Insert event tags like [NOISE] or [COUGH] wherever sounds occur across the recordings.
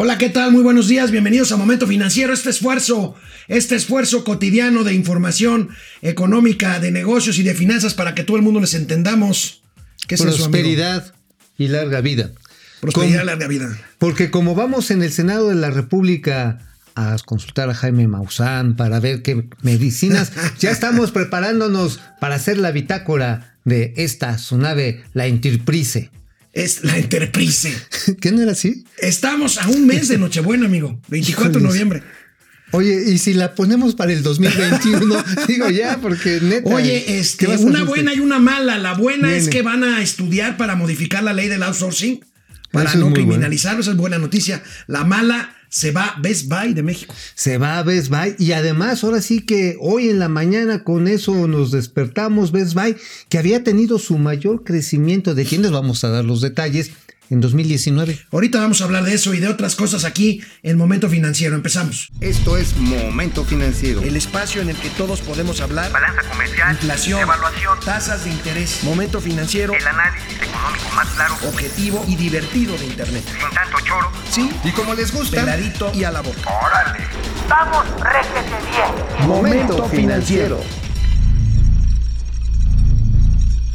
Hola, ¿qué tal? Muy buenos días, bienvenidos a Momento Financiero. Este esfuerzo, este esfuerzo cotidiano de información económica, de negocios y de finanzas para que todo el mundo les entendamos. ¿Qué es Prosperidad y larga vida. Prosperidad y larga vida. Porque como vamos en el Senado de la República a consultar a Jaime Maussan para ver qué medicinas, [LAUGHS] ya estamos preparándonos para hacer la bitácora de esta su nave, la Enterprise es la Enterprise. [LAUGHS] ¿Qué no era así? Estamos a un mes de Nochebuena, amigo. 24 de noviembre. Oye, y si la ponemos para el 2021, [LAUGHS] digo ya, porque neta. Oye, este, una buena y una mala. La buena es que van a estudiar para modificar la ley del outsourcing, para no criminalizarlo, esa es buena noticia. La mala se va Best Buy de México. Se va Best Buy y además ahora sí que hoy en la mañana con eso nos despertamos Best Buy que había tenido su mayor crecimiento de tiendas, vamos a dar los detalles, en 2019. Ahorita vamos a hablar de eso y de otras cosas aquí en Momento Financiero. Empezamos. Esto es Momento Financiero. El espacio en el que todos podemos hablar. Balanza comercial. Inflación. Evaluación. Tasas de interés. Momento Financiero. El análisis económico más claro. Objetivo y divertido de Internet. Sin tanto choro. Sí. Y como les gusta. Peladito y a la boca. Órale. Vamos, réjete bien. Momento Financiero.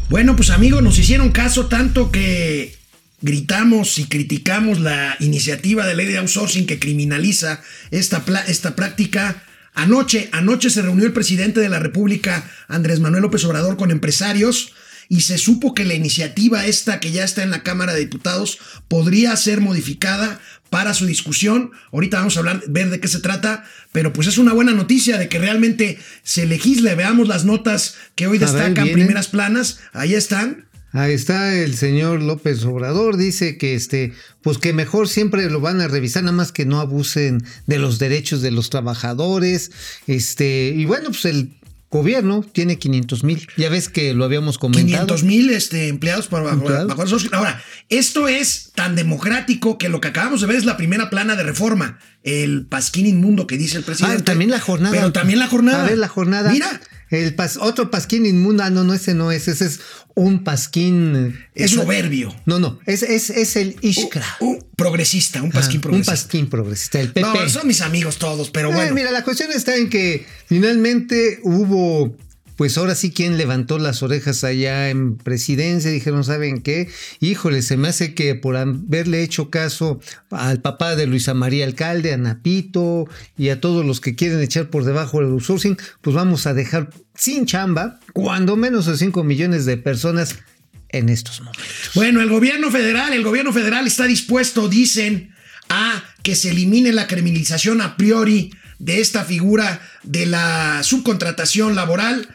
Bueno, pues amigos, nos hicieron caso tanto que gritamos y criticamos la iniciativa de ley de outsourcing que criminaliza esta, esta práctica. Anoche, anoche se reunió el presidente de la República, Andrés Manuel López Obrador, con empresarios y se supo que la iniciativa esta que ya está en la Cámara de Diputados podría ser modificada para su discusión. Ahorita vamos a hablar, ver de qué se trata, pero pues es una buena noticia de que realmente se legisle. Veamos las notas que hoy destacan primeras planas. Ahí están. Ahí está el señor López Obrador, dice que este, pues que mejor siempre lo van a revisar, nada más que no abusen de los derechos de los trabajadores. Este, y bueno, pues el gobierno tiene 500 mil. Ya ves que lo habíamos comentado. 500 mil este, empleados para Ahora, esto es tan democrático que lo que acabamos de ver es la primera plana de reforma. El pasquín inmundo que dice el presidente. Ah, también la jornada. Pero también la jornada. A ver, la jornada. Mira. El otro pasquín inmundo. Ah, no, no, ese no es. Ese es un pasquín. Es soberbio. No, no, es, es, es el Ishkra. Un, progresista, un pasquín progresista. Un pasquín progresista, el PP. No, son mis amigos todos, pero eh, bueno. Mira, la cuestión está en que finalmente hubo pues ahora sí quien levantó las orejas allá en presidencia, dijeron, ¿saben qué? Híjole, se me hace que por haberle hecho caso al papá de Luisa María Alcalde, a Napito y a todos los que quieren echar por debajo el outsourcing, pues vamos a dejar sin chamba cuando menos de 5 millones de personas en estos momentos. Bueno, el gobierno federal, el gobierno federal está dispuesto, dicen, a que se elimine la criminalización a priori de esta figura de la subcontratación laboral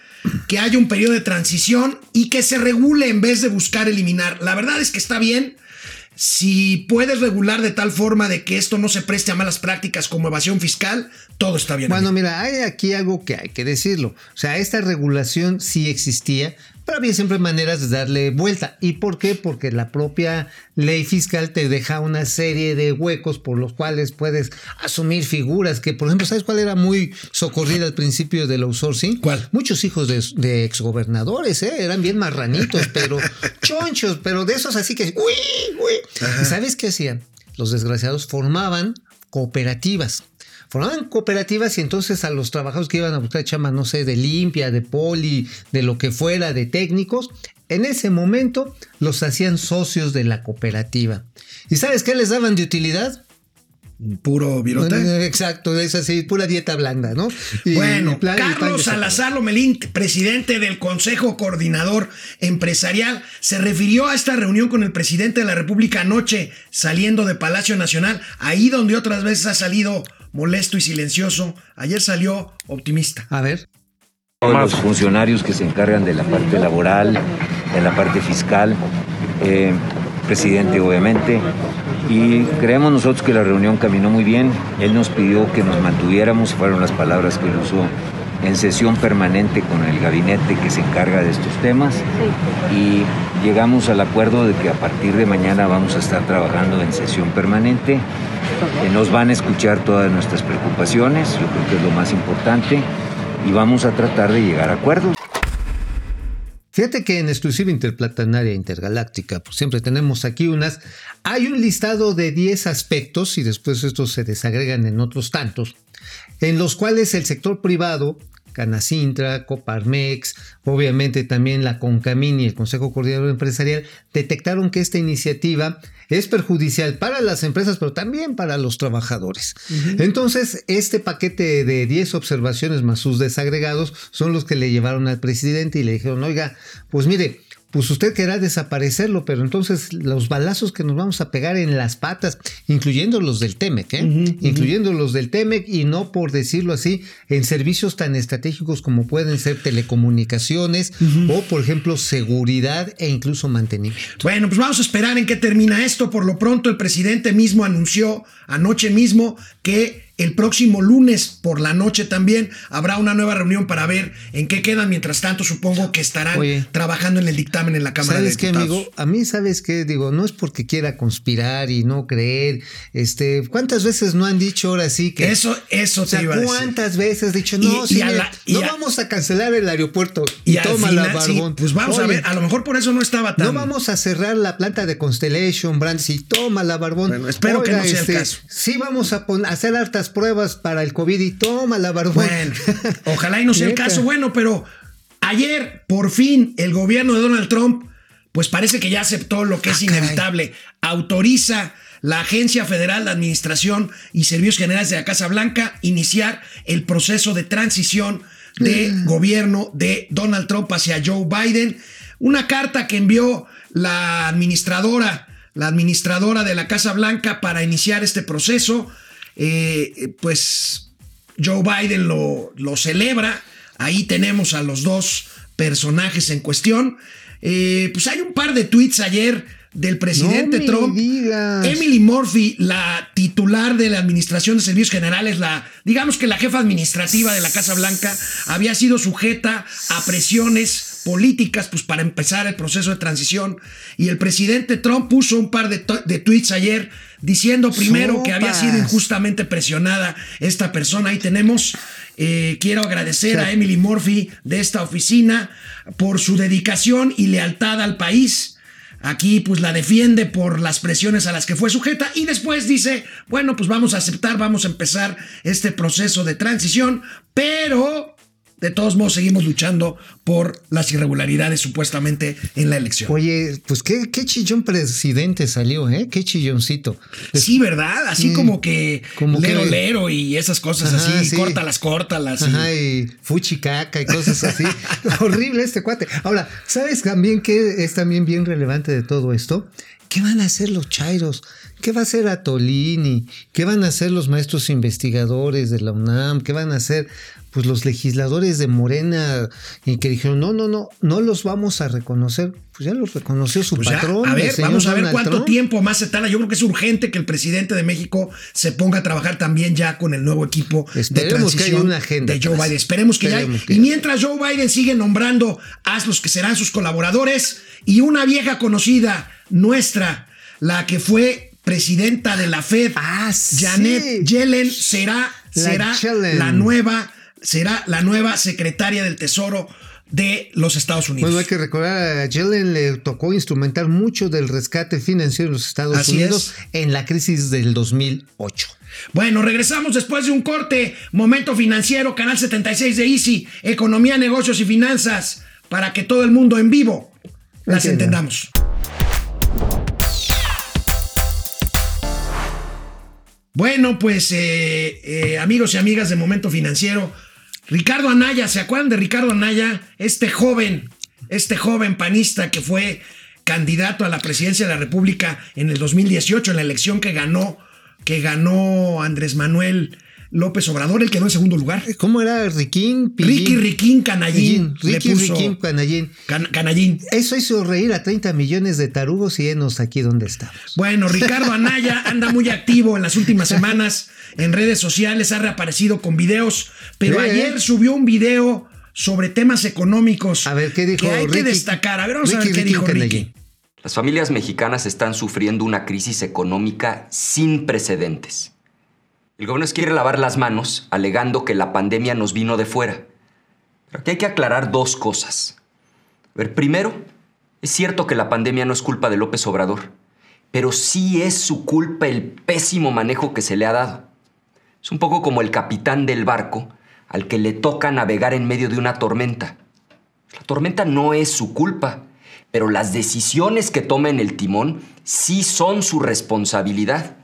que haya un periodo de transición y que se regule en vez de buscar eliminar. La verdad es que está bien. Si puedes regular de tal forma de que esto no se preste a malas prácticas como evasión fiscal, todo está bien. Bueno, mira, hay aquí algo que hay que decirlo. O sea, esta regulación sí existía, pero había siempre maneras de darle vuelta. ¿Y por qué? Porque la propia ley fiscal te deja una serie de huecos por los cuales puedes asumir figuras que, por ejemplo, ¿sabes cuál era muy socorrida al principio del outsourcing? ¿Cuál? Muchos hijos de, exgobernadores, ¿eh? Eran bien marranitos, pero [LAUGHS] chonchos, pero de esos así que... ¡Uy, uy! ¿Sabes qué hacían? Los desgraciados formaban cooperativas formaban cooperativas y entonces a los trabajadores que iban a buscar chama, no sé, de limpia, de poli, de lo que fuera, de técnicos, en ese momento los hacían socios de la cooperativa. ¿Y sabes qué les daban de utilidad? Puro virote. Exacto, es así, pura dieta blanda, ¿no? bueno, Carlos Salazar Lomelín, presidente del Consejo Coordinador Empresarial, se refirió a esta reunión con el presidente de la República anoche, saliendo de Palacio Nacional, ahí donde otras veces ha salido molesto y silencioso. Ayer salió optimista. A ver. Los funcionarios que se encargan de la parte laboral, de la parte fiscal, eh, presidente obviamente, y creemos nosotros que la reunión caminó muy bien. Él nos pidió que nos mantuviéramos, fueron las palabras que él usó, en sesión permanente con el gabinete que se encarga de estos temas y llegamos al acuerdo de que a partir de mañana vamos a estar trabajando en sesión permanente. Que nos van a escuchar todas nuestras preocupaciones, yo creo que es lo más importante, y vamos a tratar de llegar a acuerdos. Fíjate que en exclusiva interplatanaria intergaláctica, pues siempre tenemos aquí unas. Hay un listado de 10 aspectos y después estos se desagregan en otros tantos, en los cuales el sector privado Canacintra, Coparmex, obviamente también la Concamín y el Consejo Coordinador Empresarial detectaron que esta iniciativa es perjudicial para las empresas, pero también para los trabajadores. Entonces, este paquete de 10 observaciones más sus desagregados son los que le llevaron al presidente y le dijeron, oiga, pues mire, pues usted querrá desaparecerlo, pero entonces los balazos que nos vamos a pegar en las patas, incluyendo los del TEMEC, ¿eh? incluyendo los del TEMEC y no por decirlo así, en servicios tan estratégicos como pueden ser telecomunicaciones o por ejemplo seguridad e incluso mantenimiento. Bueno, pues vamos a esperar en qué termina esto. Por lo pronto, el presidente mismo anunció anoche mismo que el próximo lunes por la noche también habrá una nueva reunión para ver en qué quedan. Mientras tanto, supongo que estarán Oye. trabajando en el dictamen en la Cámara de ¿Sabes qué, Diputados. amigo? A mí, ¿sabes qué? Digo, no es porque quiera conspirar y no creer. Este, ¿cuántas veces no han dicho ahora sí que. Eso, eso o te sea, iba a decir. ¿cuántas veces dicho, no, Y- sí, y a mira, la- y no a- vamos a cancelar el aeropuerto y, toma la sí, barbón? pues vamos a ver, a lo mejor por eso no estaba tan. No vamos a cerrar la planta de Constellation Brands y toma la barbón. Bueno, espero que no sea el este, caso. Sí, vamos a hacer hartas pruebas para el COVID y toma la barbón. Bueno, ojalá y no sea el caso. Bueno, pero ayer, por fin, el gobierno de Donald Trump, pues parece que ya aceptó lo que es Ah, caray. inevitable. Autoriza la Agencia Federal de Administración y Servicios Generales de la Casa Blanca iniciar el proceso de transición de Mm. gobierno de Donald Trump hacia Joe Biden. Una carta que envió la administradora, la administradora de la Casa Blanca para iniciar este proceso. Eh, pues Joe Biden lo, lo celebra. Ahí tenemos a los dos personajes en cuestión. Eh, pues hay un par de tweets ayer del presidente No Trump. digas. Emily Murphy, la titular de la Administración de Servicios Generales, la, digamos que la jefa administrativa de la Casa Blanca, había sido sujeta a presiones políticas pues, para empezar el proceso de transición. Y el presidente Trump puso un par de, tweets ayer diciendo primero que había sido injustamente presionada esta persona. Ahí tenemos. eh, quiero agradecer a Emily Murphy de esta oficina por su dedicación y lealtad al país. Aquí pues la defiende por las presiones a las que fue sujeta y después dice, bueno, pues vamos a aceptar, vamos a empezar este proceso de transición, pero de todos modos seguimos luchando por las irregularidades supuestamente en la elección. Oye, pues qué, qué chillón presidente salió, ¿eh? Qué chilloncito. Sí, ¿verdad? Así Sí. como que Como lero que- lero y esas cosas Ajá, así, sí. córtalas, córtalas. y- Ajá, y fuchicaca y cosas así. [LAUGHS] Horrible este cuate. Ahora, ¿sabes también qué es también bien relevante de todo esto? ¿Qué van a hacer los chairos? ¿Qué va a hacer Atolini? ¿Qué van a hacer los maestros investigadores de la UNAM? ¿Qué van a hacer pues los legisladores de Morena y que dijeron, no, no, no, no los vamos a reconocer? Pues ya los reconoció su Pues ya, patrón. a ver, vamos a ver Donald cuánto Trump. tiempo más se tarda. Yo creo que es urgente que el presidente de México se ponga a trabajar también ya con el nuevo equipo de Esperemos que haya transición una agenda de Joe atrás. Biden. Esperemos que Esperemos ya. que y mientras Joe Biden sigue nombrando a los que serán sus colaboradores y una vieja conocida nuestra, la que fue presidenta de la Fed, Ah, sí. Janet Yellen, será, La será la nueva, será la nueva secretaria del Tesoro de los Estados Unidos. Bueno, hay que recordar, a Yellen le tocó instrumentar mucho del rescate financiero en los Estados Así Unidos en la crisis del 2008. Bueno, regresamos después de un corte. Momento financiero, canal 76 de Easy, economía, negocios y finanzas, para que todo el mundo en vivo las Entiendo. entendamos. Bueno, pues eh, eh, amigos y amigas de Momento Financiero, Ricardo Anaya, ¿se acuerdan de Ricardo Anaya? Este joven, este joven panista que fue candidato a la presidencia de la República en el 2018, en la elección que ganó, que ganó Andrés Manuel López Obrador, el quedó en segundo lugar. ¿Cómo era? Riquín, Pillín? Ricky Riquín Canallín. Ricky le puso- Riquín Canallín. Can- Canallín. Eso hizo reír a 30 millones de tarugos y enos aquí donde estamos. Bueno, Ricardo Anaya [LAUGHS] anda muy activo en las últimas semanas en redes sociales, ha reaparecido con videos, pero Sí, ¿eh? ayer subió un video sobre temas económicos. A ver, ¿qué dijo Que hay que destacar. A ver, vamos a ver qué dijo Canallín? Ricky. Las familias mexicanas están sufriendo una crisis económica sin precedentes. El gobierno quiere lavar las manos alegando que la pandemia nos vino de fuera. Pero aquí hay que aclarar dos cosas. A ver, primero, es cierto que la pandemia no es culpa de López Obrador, pero sí es su culpa el pésimo manejo que se le ha dado. Es un poco como el capitán del barco al que le toca navegar en medio de una tormenta. La tormenta no es su culpa, pero las decisiones que toma en el timón sí son su responsabilidad.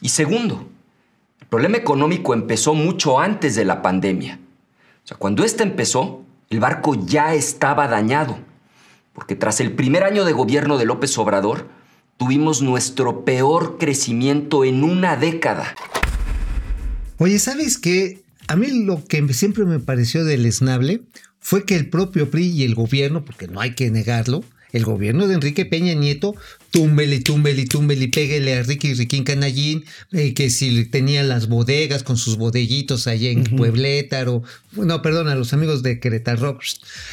Y segundo, el problema económico empezó mucho antes de la pandemia. O sea, cuando ésta empezó, el barco ya estaba dañado, porque tras el primer año de gobierno de López Obrador, tuvimos nuestro peor crecimiento en una década. Oye, ¿sabes qué? A mí lo que siempre me pareció deleznable fue que el propio PRI y el gobierno, porque no hay que negarlo, el gobierno de Enrique Peña Nieto, túmbele, túmbele, túmbele, pégale a Ricky Riquín Canallín, eh, que si tenía las bodegas con sus bodeguitos allá en Pueblétaro, no, perdón, a los amigos de Querétaro,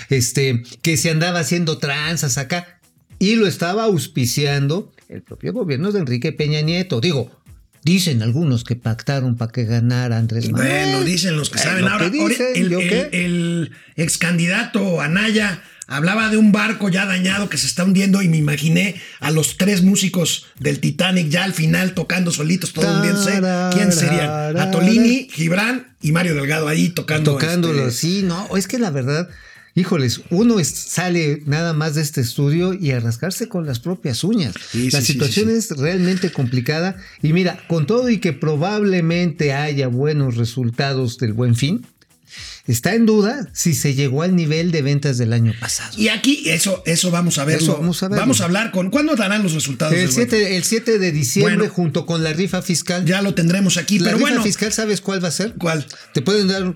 este, que se andaba haciendo tranzas acá, y lo estaba auspiciando el propio gobierno de Enrique Peña Nieto. Digo, Dicen algunos que pactaron para que ganara Andrés Manuel. Bueno, dicen los que Eh, saben. lo Ahora, que dicen, el, ¿yo el- el ex candidato Anaya hablaba de un barco ya dañado que se está hundiendo y me imaginé a los tres músicos del Titanic ya al final tocando solitos, todo hundiéndose. ¿Quién serían? Atolini, Gibran y Mario Delgado ahí tocando. Tocándolo, este, sí, no, es que la verdad, híjoles, uno es- sale nada más de este estudio y a rascarse con las propias uñas. Sí, la sí, situación sí. es realmente complicada y mira, con todo y que probablemente haya buenos resultados del buen fin, está en duda si se llegó al nivel de ventas del año pasado. Y aquí, eso, eso vamos a verlo. Eso vamos a verlo. hablar con. ¿Cuándo darán los resultados? El del buen 7, el 7 de diciembre, Bueno. junto con la rifa fiscal. Ya lo tendremos aquí, la pero rifa bueno. fiscal, ¿sabes cuál va a ser? ¿Cuál? Te pueden dar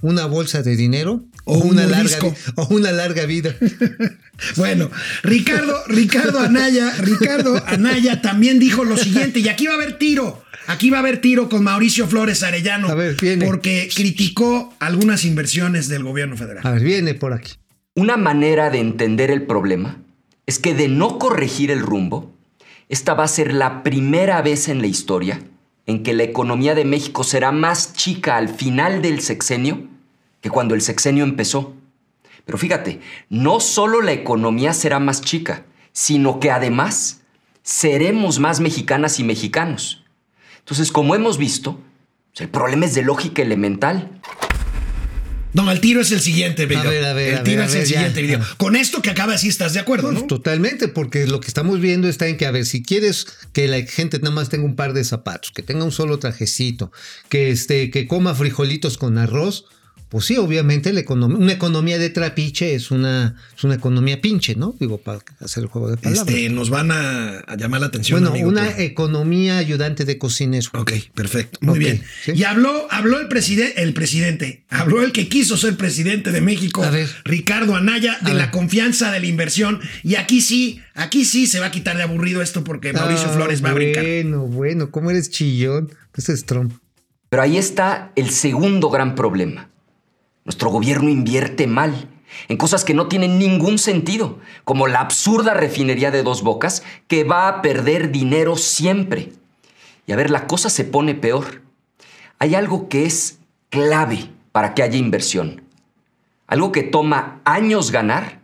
una bolsa de dinero una larga o una larga vida. [LAUGHS] Bueno, Ricardo, Ricardo Anaya, Ricardo Anaya también dijo lo siguiente, y aquí va a haber tiro, aquí va a haber tiro con Mauricio Flores Arellano, A ver, viene. porque criticó algunas inversiones del gobierno federal. A ver, viene por aquí. Una manera de entender el problema es que de no corregir el rumbo, esta va a ser la primera vez en la historia en que la economía de México será más chica al final del sexenio que cuando el sexenio empezó. Pero fíjate, no solo la economía será más chica, sino que además seremos más mexicanas y mexicanos. Entonces, como hemos visto, pues, el problema es de lógica elemental. No, el tiro es el siguiente video. ver, a ver, el a tiro ver, es a el ver, ya. siguiente video. Con esto que acaba de decir, ¿estás de acuerdo, Pues, no? Totalmente, porque lo que estamos viendo está en que, a ver, si quieres que la gente nada más tenga un par de zapatos, que tenga un solo trajecito, que, este, que coma frijolitos con arroz, pues sí, obviamente la economía, una economía de trapiche es una, es una economía pinche, ¿no? Digo, para hacer el juego de palabras. Este, nos van a, a llamar la atención. bueno, amigo, una por- economía ayudante de cocinero. Ok, perfecto. Muy bien. sí. Y habló, habló el presidente, el presidente, habló el que quiso ser presidente de México, A ver. Ricardo Anaya, de A la ver. confianza de la inversión. Y aquí sí, aquí sí se va a quitar de aburrido esto porque Mauricio Ah, Flores va a brincar. Bueno, bueno, ¿cómo eres chillón? Ese es Trump. Pero ahí está el segundo gran problema. Nuestro gobierno invierte mal en cosas que no tienen ningún sentido, como la absurda refinería de dos bocas que va a perder dinero siempre. Y a ver, la cosa se pone peor. Hay algo que es clave para que haya inversión. Algo que toma años ganar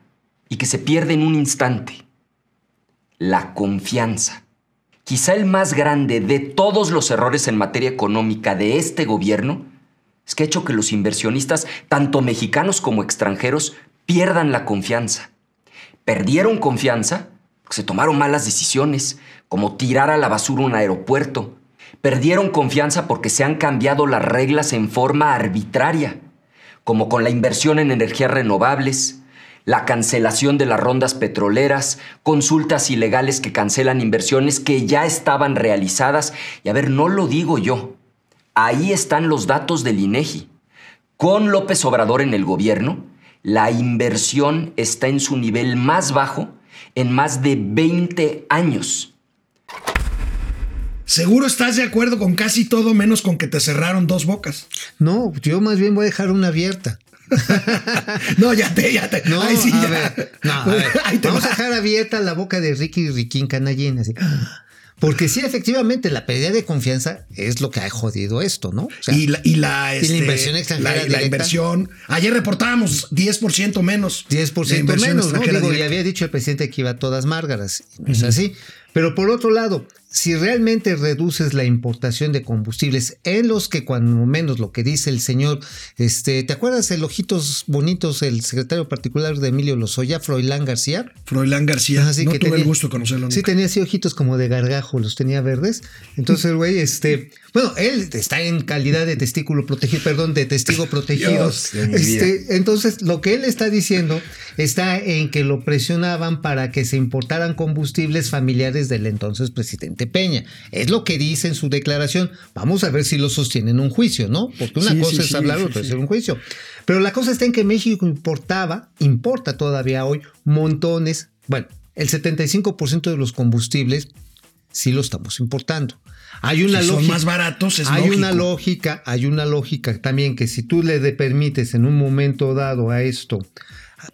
y que se pierde en un instante. La confianza. Quizá el más grande de todos los errores en materia económica de este gobierno es que ha hecho que los inversionistas, tanto mexicanos como extranjeros, pierdan la confianza. Perdieron confianza porque se tomaron malas decisiones, como tirar a la basura un aeropuerto. Perdieron confianza porque se han cambiado las reglas en forma arbitraria, como con la inversión en energías renovables, la cancelación de las rondas petroleras, consultas ilegales que cancelan inversiones que ya estaban realizadas. Y a ver, no lo digo yo. Ahí están los datos del INEGI. Con López Obrador en el gobierno, la inversión está en su nivel más bajo en más de 20 años. Seguro estás de acuerdo con casi todo menos con que te cerraron dos bocas. No, yo más bien voy a dejar una abierta. [LAUGHS] No, ya te, ya te. No, Ay, sí, a ya. ver, no, a [LAUGHS] ver, Ahí te vamos va. a dejar abierta la boca de Ricky Riquín Canallín, así. Porque sí, efectivamente, la pérdida de confianza es lo que ha jodido esto, ¿no? O sea, y la, y la, este, inversión extranjera la- la, inversión. Ayer reportábamos 10% menos. 10% de inversión menos, ¿no? Digo, ya había dicho el presidente que iba a todas márgaras. No es así. Pero por otro lado, si realmente reduces la importación de combustibles en los que cuando menos lo que dice el señor, este, ¿te acuerdas el ojitos bonitos, el secretario particular de Emilio Lozoya, Froilán García? Froilán García. No que tuve tenía- el gusto de conocerlo. Sí, tenía así ojitos como de gargajo, los tenía verdes. Entonces güey, este, bueno, él está en calidad de testículo protegido, perdón, de testigo protegido. Dios Este, entonces, lo que él está diciendo está en que lo presionaban para que se importaran combustibles familiares del entonces presidente Peña. Es lo que dice en su declaración. Vamos a ver si lo sostienen en un juicio, ¿no? Porque una Sí, cosa sí, es sí, hablar, otra es un juicio. Pero la cosa está en que México importaba, importa todavía hoy montones, bueno, el 75% de los combustibles sí lo estamos importando. Hay una Si son lógica. más baratos, es hay lógico. una lógica, hay una lógica también que si tú le permites en un momento dado a esto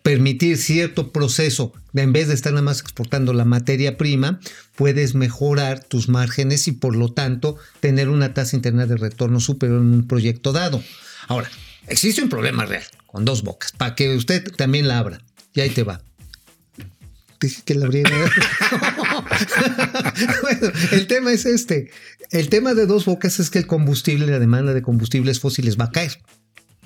permitir cierto proceso, en vez de estar nada más exportando la materia prima, puedes mejorar tus márgenes y por lo tanto tener una tasa interna de retorno superior en un proyecto dado. Ahora, existe un problema real con dos bocas, para que usted también la abra. Y ahí te va. Dije que la abriera. [LAUGHS] [LAUGHS] bueno, el tema es este. El tema de dos bocas es que el combustible, la demanda de combustibles fósiles va a caer.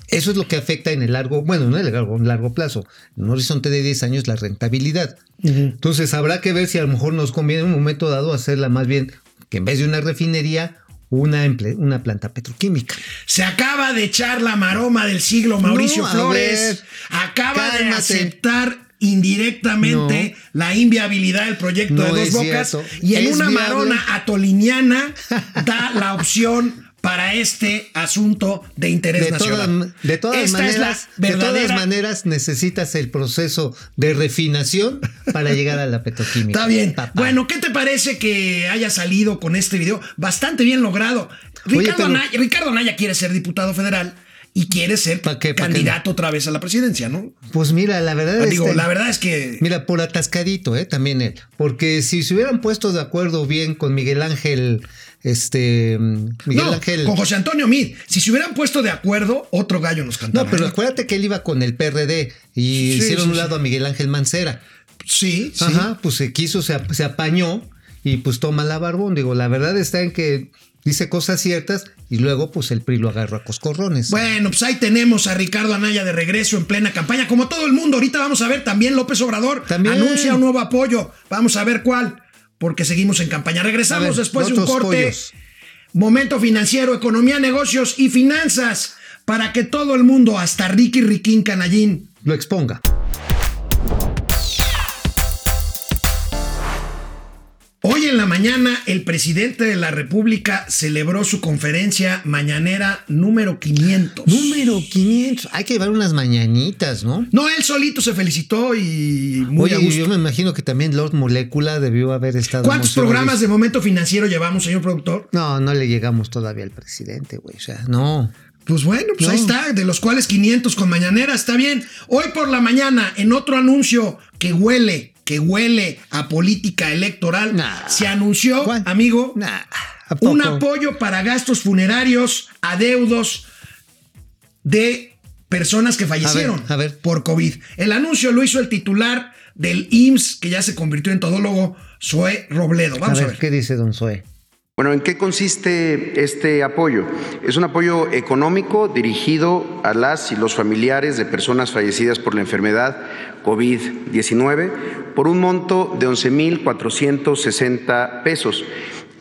Eso es lo que afecta en el largo, bueno, no en el largo, en largo plazo, en un horizonte de 10 años la rentabilidad. Entonces habrá que ver si a lo mejor nos conviene en un momento dado hacerla más bien que en vez de una refinería, una, una planta petroquímica. Se acaba de echar la maroma del siglo Mauricio No, Flores. ver, acaba de aceptar indirectamente la inviabilidad del proyecto No de Dos Bocas cierto. y en Es una viable. marona atoliniana da la opción para este asunto de interés De nacional. de todas Esta maneras, de todas maneras necesitas el proceso de refinación para llegar a la petroquímica. Está bien. papá. Bueno, ¿qué te parece que haya salido con este video? Bastante bien logrado. Oye, Ricardo, pero- Anaya, Ricardo Anaya quiere ser diputado federal y quiere ser candidato otra vez a la presidencia, ¿no? Pues mira, la verdad Digo, este, la verdad es que Mira, por atascadito, ¿eh? También él. Porque si se hubieran puesto de acuerdo bien con Miguel Ángel, este. mm, Miguel no, Ángel. con José Antonio Mid, si se hubieran puesto de acuerdo, otro gallo nos cantaba. No, pero ¿eh? acuérdate que él iba con el PRD y Sí, hicieron sí, un sí. lado a Miguel Ángel Mancera. Sí. Ajá, pues se quiso, se, se apañó y pues toma la barbón. Digo, la verdad está en que dice cosas ciertas y luego pues el PRI lo agarró a coscorrones. Bueno, pues ahí tenemos a Ricardo Anaya de regreso en plena campaña, como todo el mundo. Ahorita vamos a ver también López Obrador También. anuncia un nuevo apoyo. Vamos a ver cuál, porque seguimos en campaña. Regresamos ver, después de un corte. pollos. Momento financiero, economía, negocios y finanzas para que todo el mundo, hasta Ricky Riquín Canallín, Lo exponga. Hoy en la mañana el presidente de la República celebró su conferencia mañanera número 500. Número 500. Hay que llevar unas mañanitas, ¿no? No, él solito se felicitó y muy Oye, a gusto. yo me imagino que también Lord Molecula debió haber estado. ¿Cuántos programas de momento financiero llevamos, señor productor? No, no le llegamos todavía al presidente, güey. O sea, no. Pues bueno, pues No. ahí está, de los cuales 500 con mañanera, está bien. Hoy por la mañana, en otro anuncio que huele, que huele a política electoral, Nah. se anunció, ¿Cuál? amigo, un apoyo para gastos funerarios a deudos de personas que fallecieron A ver, a ver. por COVID. El anuncio lo hizo el titular del IMSS, que ya se convirtió en todólogo, Zoé Robledo. Vamos a a ver, ver. ¿qué dice Don Zoe? Bueno, ¿en qué consiste este apoyo? Es un apoyo económico dirigido a las y los familiares de personas fallecidas por la enfermedad COVID-19 por un monto de 11.460 pesos.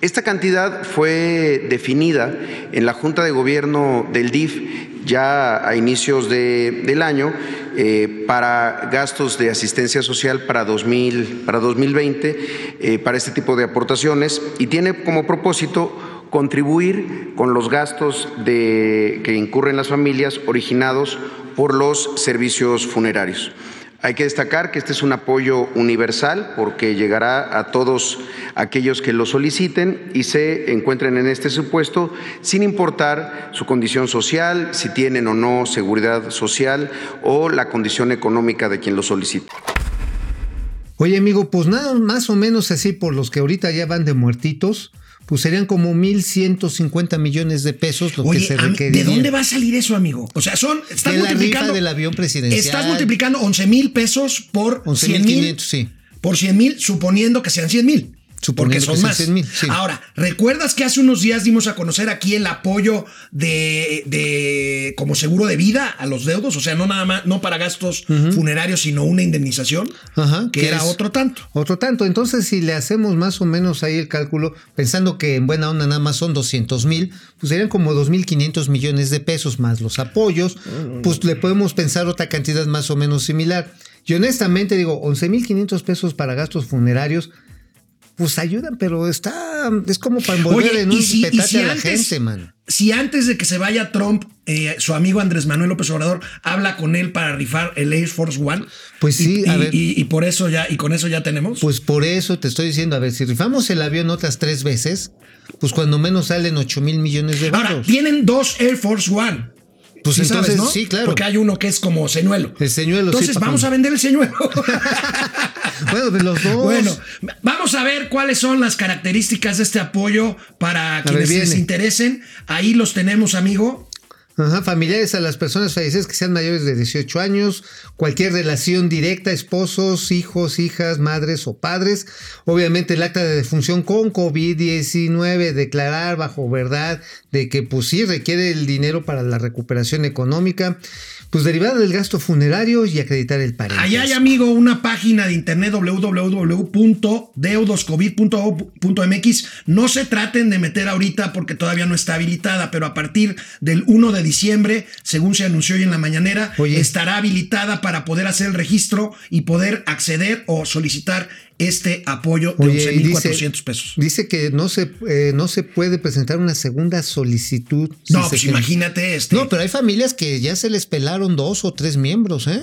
Esta cantidad fue definida en la Junta de Gobierno del DIF ya a inicios de- del año eh, para gastos de asistencia social para, 2000, para 2020, eh, para este tipo de aportaciones, y tiene como propósito contribuir con los gastos de, que incurren las familias originados por los servicios funerarios. Hay que destacar que este es un apoyo universal porque llegará a todos aquellos que lo soliciten y se encuentren en este supuesto sin importar su condición social, si tienen o no seguridad social o la condición económica de quien lo solicite. Oye, amigo, pues nada, más o menos así por los que ahorita ya van de muertitos, pues serían como 1.150 millones de pesos lo Oye, que se requeriría. ¿de dónde va a salir eso, amigo? O sea, son. Estás De la rifa multiplicando. del avión presidencial. Estás multiplicando 11 mil pesos por 100 mil. 11.500, sí. Por 100 mil, suponiendo que sean 100 mil. Porque son más. 100,000, sí. Ahora, ¿recuerdas que hace unos días dimos a conocer aquí el apoyo de, de como seguro de vida a los deudos? O sea, no nada más, no para gastos funerarios, sino una indemnización. Ajá, que era otro tanto. Otro tanto. Entonces, si le hacemos más o menos ahí el cálculo, pensando que en buena onda nada más son 200 mil, pues serían como 2.500 millones de pesos más los apoyos, pues le podemos pensar otra cantidad más o menos similar. Y honestamente digo, 11.500 pesos para gastos funerarios, pues ayudan, pero está, es como para envolver Oye, en un si, petate si a la antes, gente, man. si antes de que se vaya Trump, eh, su amigo Andrés Manuel López Obrador habla con él para rifar el Air Force One. Pues sí, y, a y- ver. y- y por eso ya, y con eso ya tenemos. Pues por eso te estoy diciendo, a ver, si rifamos el avión otras tres veces, pues cuando menos salen 8 mil millones de Ahora, dólares. tienen dos Air Force One. Pues Sí entonces, sabes, ¿no? sí, claro. Porque hay uno que es como señuelo. El señuelo, Entonces, vamos a vender el señuelo. [LAUGHS] Bueno, de los dos. Bueno, vamos a ver cuáles son las características de este apoyo para quienes les interesen. Ahí los tenemos, amigo. Ajá, familiares a las personas fallecidas que sean mayores de 18 años, cualquier relación directa, esposos, hijos, hijas, madres o padres. Obviamente el acta de defunción con COVID-19, declarar bajo verdad de que pues sí requiere el dinero para la recuperación económica, pues derivada del gasto funerario y acreditar el parentesco. Allá hay, amigo, una página de internet www.deudoscovid.gov.mx. No se traten de meter ahorita porque todavía no está habilitada, pero a partir del 1 de diciembre, según se anunció hoy en la mañanera, Oye. estará habilitada para poder hacer el registro y poder acceder o solicitar este apoyo de Oye, y dice- 11.400 pesos. Dice que no se, eh, no se puede presentar una segunda solicitud. si No, pues imagínate este. No, pero hay familias que ya se les pelaron dos o tres miembros, ¿eh?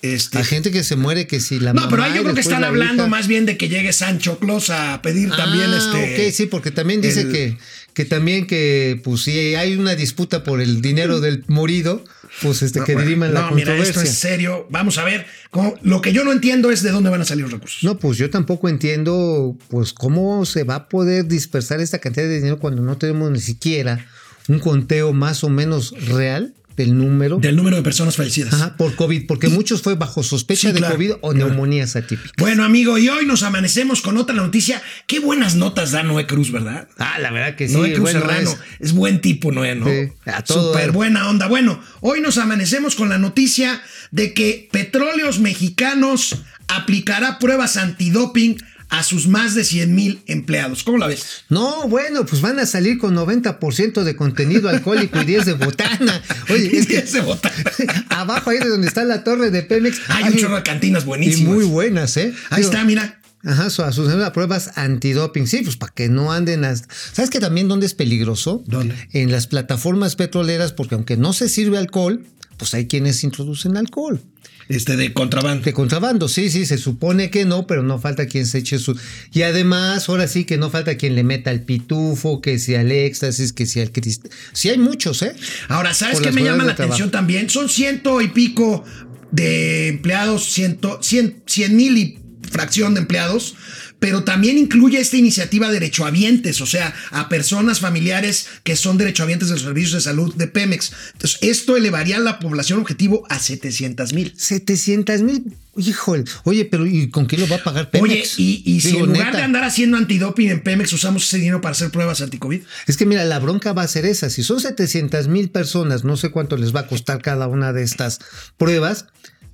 este Hay gente que se muere que si la No, pero ahí yo creo que están la hablando hija. más bien de que llegue Sancho Claus a pedir también Ah, este. ok, sí, porque también dice el- que, que también que, pues si hay una disputa por el dinero del morido, pues este, que Bueno, diriman la no, mira, esto es serio. Vamos a ver. cómo- lo que yo no entiendo es de dónde van a salir los recursos. No, pues yo tampoco entiendo, pues cómo se va a poder dispersar esta cantidad de dinero cuando no tenemos ni siquiera un conteo más o menos real del número. Del número de personas fallecidas. Ajá, por COVID, porque muchos fue bajo sospecha Sí, de claro, COVID o claro. neumonías atípicas. Bueno, amigo, y hoy nos amanecemos con otra noticia. Qué buenas notas da Noé Cruz, ¿verdad? Ah, la verdad que sí. Noé Cruz bueno, Serrano. es- Es, buen tipo, Noé, ¿no? Sí, a todo Súper buena onda. Bueno, hoy nos amanecemos con la noticia de que Petróleos Mexicanos aplicará pruebas antidoping a sus más de 100 mil empleados. ¿Cómo la ves? No, bueno, pues van a salir con 90% de contenido alcohólico y 10 de botana. [LAUGHS] Oye, es que se vota. [LAUGHS] abajo ahí de donde está la torre de Pemex. Hay un chorro de cantinas Y buenísimas. muy buenas, ¿eh? Ahí Digo, está, mira. Ajá, so- a sus a pruebas antidoping. Sí, pues para que no anden las. ¿Sabes que también dónde es peligroso? ¿Dónde? En las plataformas petroleras, porque aunque no se sirve alcohol, pues hay quienes introducen alcohol. Este de contrabando. De contrabando, sí, sí, se supone que no, pero no falta quien se eche su. Y además, ahora sí que no falta quien le meta el pitufo, que sea el éxtasis, que sea el cristal. Sí, hay muchos, ¿eh? Ahora, ¿sabes Por qué me llama la trabajo. atención también? Son ciento y pico de empleados, ciento, cien, cien mil y fracción de empleados, pero también incluye esta iniciativa derechohabientes, o sea, a personas familiares que son derechohabientes de los servicios de salud de Pemex. Entonces, esto elevaría la población objetivo a 700 mil. 700 mil, híjole. Oye, pero ¿y con qué lo va a pagar Oye, Pemex? y, y si Digo, en lugar neta. de andar haciendo antidoping en Pemex usamos ese dinero para hacer pruebas anticovid, Es que mira, la bronca va a ser esa. Si son 700 mil personas, no sé cuánto les va a costar cada una de estas pruebas.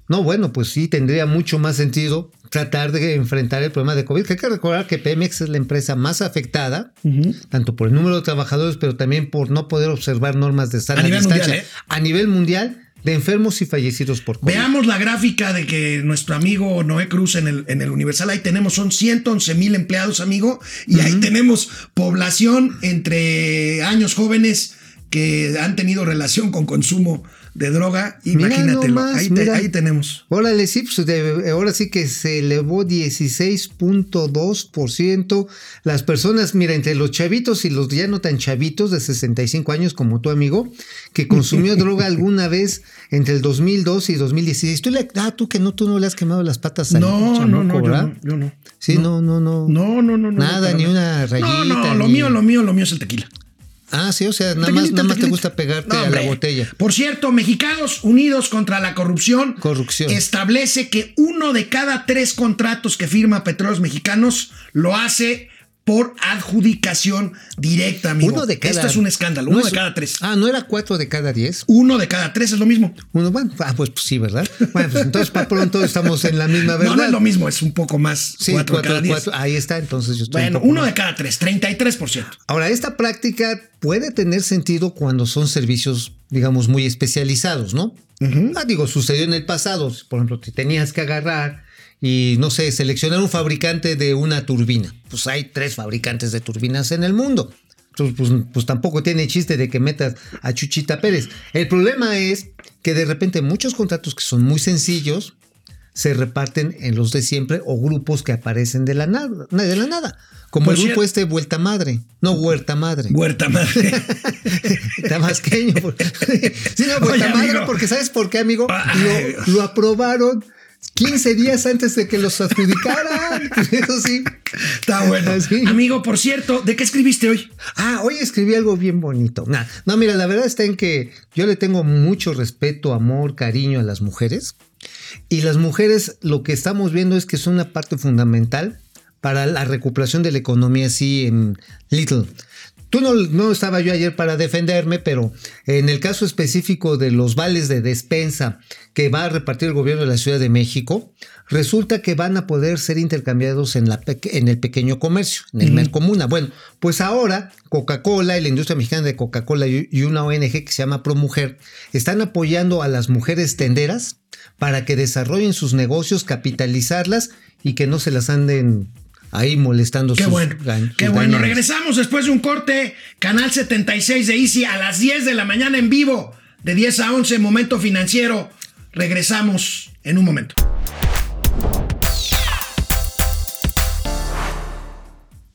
No, bueno, pues sí, tendría mucho más sentido tratar de enfrentar el problema de COVID. Que hay que recordar que Pemex es la empresa más afectada, tanto por el número de trabajadores, pero también por no poder observar normas de sana A nivel distancia mundial, ¿eh? a nivel mundial de enfermos y fallecidos por COVID. Veamos la gráfica de que nuestro amigo Noé Cruz en el, en el Universal, ahí tenemos, son 111 mil empleados, amigo, y ahí tenemos población entre años jóvenes que han tenido relación con consumo de droga, imagínatelo. nomás, ahí, te- ahí tenemos. Órale, sí, pues de- ahora sí que se elevó 16.2%. Las personas, mira, entre los chavitos y los ya no tan chavitos de 65 años como tu amigo, que consumió [LAUGHS] droga alguna vez entre el 2002 y 2016. Tú le, ah, tú que no, tú no le has quemado las patas al No, chamaco, no, no, yo no, yo no. Sí, no, no, no. No, no, no, no. Nada, ni una rayita. No, no, lo ni- mío, lo mío, lo mío es el tequila. Ah, sí, o sea, nada más, nada más te gusta pegarte No, a la botella. Por cierto, Mexicanos Unidos contra la Corrupción, Corrupción. establece que uno de cada tres contratos que firma Petróleos Mexicanos lo hace por adjudicación directa, amigo. Uno de cada. Esto es un escándalo. no Uno es- de cada tres. Ah, ¿no era cuatro de cada diez? Uno de cada tres es lo mismo. Uno, bueno, ah, pues, pues sí, ¿verdad? Bueno, pues entonces para pronto estamos en la misma verdad. No, no es lo mismo, es un poco más. Sí, cuatro, de cada diez. ahí está, entonces yo estoy Bueno, uno más. de cada tres, 33%. Ahora, esta práctica puede tener sentido cuando son servicios, digamos, muy especializados, ¿no? Ah, digo, sucedió en el pasado. Por ejemplo, te tenías que agarrar y, no sé, seleccionar un fabricante de una turbina. Pues hay tres fabricantes de turbinas en el mundo. Entonces, pues, pues tampoco tiene chiste de que metas a Chuchita Pérez. El problema es que de repente muchos contratos que son muy sencillos se reparten en los de siempre o grupos que aparecen de la nada, de la nada. Como Por el grupo cierto- este Vuelta Madre, no Huerta Madre. Huerta madre. [LAUGHS] Tabasqueño. por- [LAUGHS] sí, no, Vuelta Oye, Madre, amigo. porque ¿sabes por qué, amigo? Lo, lo aprobaron 15 días antes de que los adjudicaran. [LAUGHS] Eso sí. Está bueno. Sí. Amigo, por cierto, ¿de qué escribiste hoy? Ah, hoy escribí algo bien bonito. Nah, no, mira, la verdad está en que yo le tengo mucho respeto, amor, cariño a las mujeres. Y las mujeres lo que estamos viendo es que son una parte fundamental para la recuperación de la economía así en Little. Tú no, no estaba yo ayer para defenderme, pero en el caso específico de los vales de despensa que va a repartir el gobierno de la Ciudad de México, resulta que van a poder ser intercambiados en, la en el pequeño comercio, en el Mercomuna. Bueno, pues ahora Coca-Cola y la industria mexicana de Coca-Cola y y una ONG que se llama ProMujer están apoyando a las mujeres tenderas para que desarrollen sus negocios, capitalizarlas y que no se las anden ahí molestando Qué sus bueno. gan- Qué sus bueno. Regresamos después de un corte. Canal 76 de Easy a las 10 de la mañana en vivo. De 10 a 11, momento financiero. Regresamos en un momento.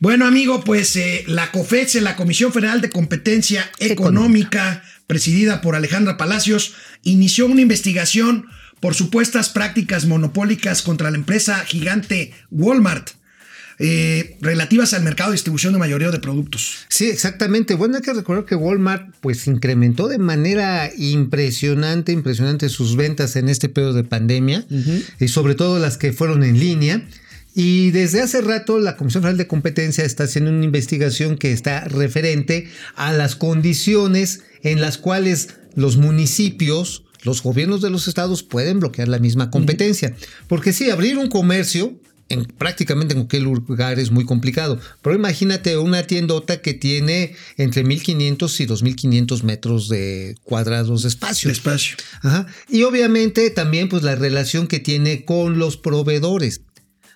Bueno, amigo, pues eh, la COFESE, la Comisión Federal de Competencia Económica, presidida por Alejandra Palacios, inició una investigación por supuestas prácticas monopólicas contra la empresa gigante Walmart, eh, relativas al mercado de distribución de mayoría de productos. Sí, exactamente. Bueno, hay que recordar que Walmart pues incrementó de manera impresionante, impresionante sus ventas en este periodo de pandemia y sobre todo las que fueron en línea. Y desde hace rato la Comisión Federal de Competencia está haciendo una investigación que está referente a las condiciones en las cuales los municipios, los gobiernos de los estados pueden bloquear la misma competencia. Porque sí, abrir un comercio en prácticamente en cualquier lugar es muy complicado. Pero imagínate una tiendota que tiene entre 1500 y 2500 metros de cuadrados de espacio. Espacio. Ajá. Y obviamente también pues la relación que tiene con los proveedores.